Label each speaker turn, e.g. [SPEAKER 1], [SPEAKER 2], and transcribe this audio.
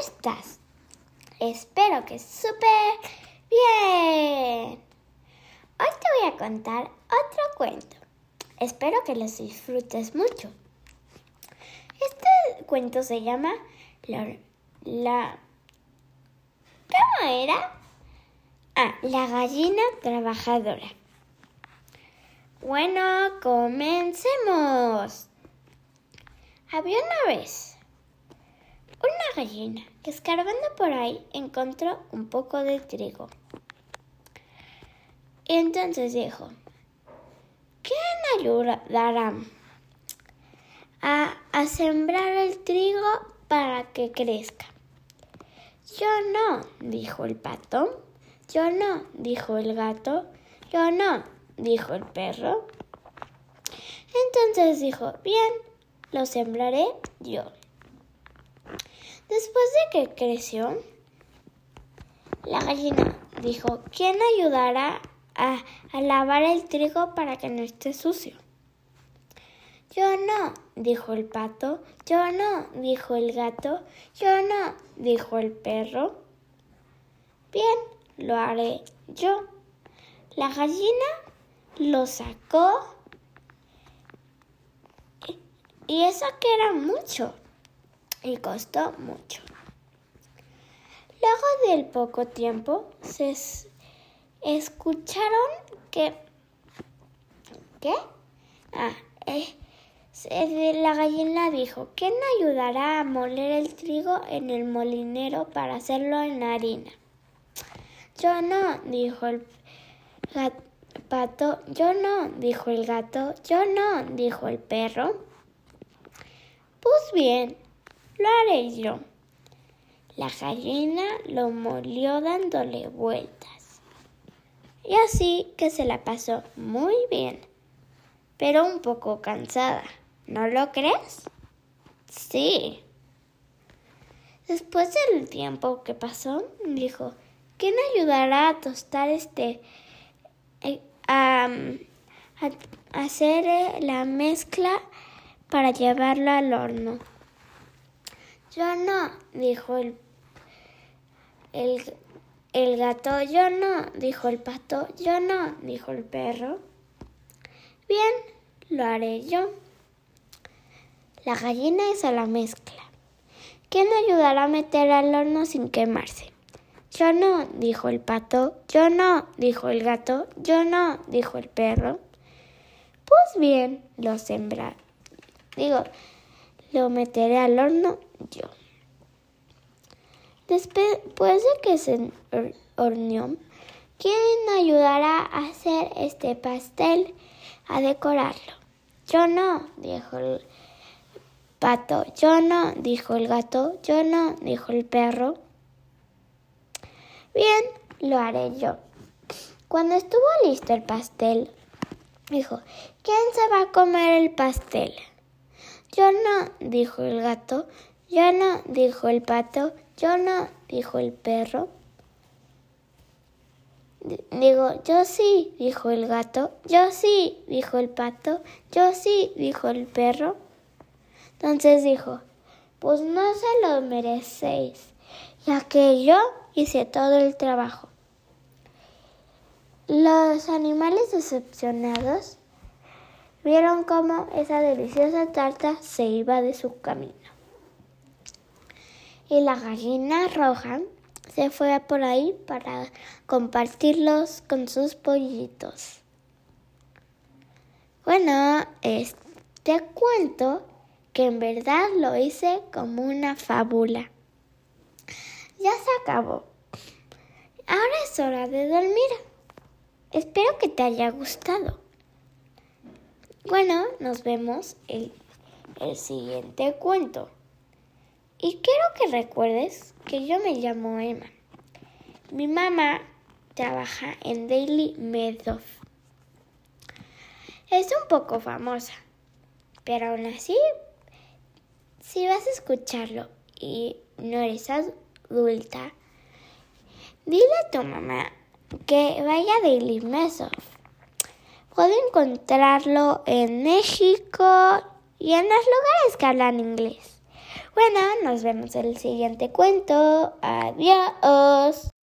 [SPEAKER 1] estás? Espero que súper bien. Hoy te voy a contar otro cuento. Espero que los disfrutes mucho. Este cuento se llama La... la ¿Cómo era? Ah, la gallina trabajadora. Bueno, comencemos. Había una vez una gallina que escarbando por ahí encontró un poco de trigo. Entonces dijo, ¿quién ayudará a, a sembrar el trigo para que crezca? Yo no, dijo el pato. Yo no, dijo el gato. Yo no, dijo el perro. Entonces dijo, bien, lo sembraré yo. Después de que creció, la gallina dijo, ¿quién ayudará a, a, lavar el trigo para que no esté sucio? Yo no, dijo el pato. Yo no, dijo el gato. Yo no, dijo el perro. Bien, lo haré yo. La gallina lo sacó y eso que era mucho y costó mucho. Luego del poco tiempo se escucharon que... ¿Qué? Ah, eh, la gallina dijo, ¿quién ayudará a moler el trigo en el molinero para hacerlo en harina? Yo no, dijo el pato. Yo no, dijo el gato. Yo no, dijo el perro. Pues bien, lo haré yo. La gallina lo molió dándole vueltas. Y así que se la pasó muy bien, pero un poco cansada. ¿No lo crees? Sí. Después del tiempo que pasó, dijo, ¿quién ayudará a tostar este, eh, a, hacer eh, la mezcla para llevarlo al horno? Yo no, dijo el, el, el gato. Yo no, dijo el pato. Yo no, dijo el perro. Bien, lo haré yo. La gallina hizo la mezcla. ¿Quién ayudará a meter al horno sin quemarse? Yo no, dijo el pato. Yo no, dijo el gato. Yo no, dijo el perro. Pues bien, lo sembrar. Digo, lo meteré al horno yo. Después de que se horneó, ¿quién ayudará a hacer este pastel, a decorarlo? Yo no, dijo el pato. Yo no, dijo el gato. Yo no, dijo el perro. Bien, lo haré yo. Cuando estuvo listo el pastel, dijo, ¿quién se va a comer el pastel? Yo no, dijo el gato. Yo no, dijo el pato. Yo no, dijo el perro. Digo, yo sí, dijo el gato. Yo sí, dijo el pato. Yo sí, dijo el perro. Entonces dijo, pues no se lo merecéis, ya que yo hice todo el trabajo. Los animales decepcionados vieron cómo esa deliciosa tarta se iba de su camino. Y la gallina roja se fue por ahí para compartirlos con sus pollitos. Bueno, este cuento que en verdad lo hice como una fábula. Ya se acabó. Ahora es hora de dormir. Espero que te haya gustado. Bueno, nos vemos en el siguiente cuento. Y quiero que recuerdes que yo me llamo Emma. Mi mamá trabaja en Daily Madoff. Es un poco famosa, pero aún así, si vas a escucharlo y no eres adulta, dile a tu mamá que vaya a Daily Madoff Puede encontrarlo en México y en los lugares que hablan inglés. Bueno, nos vemos en el siguiente cuento. Adiós.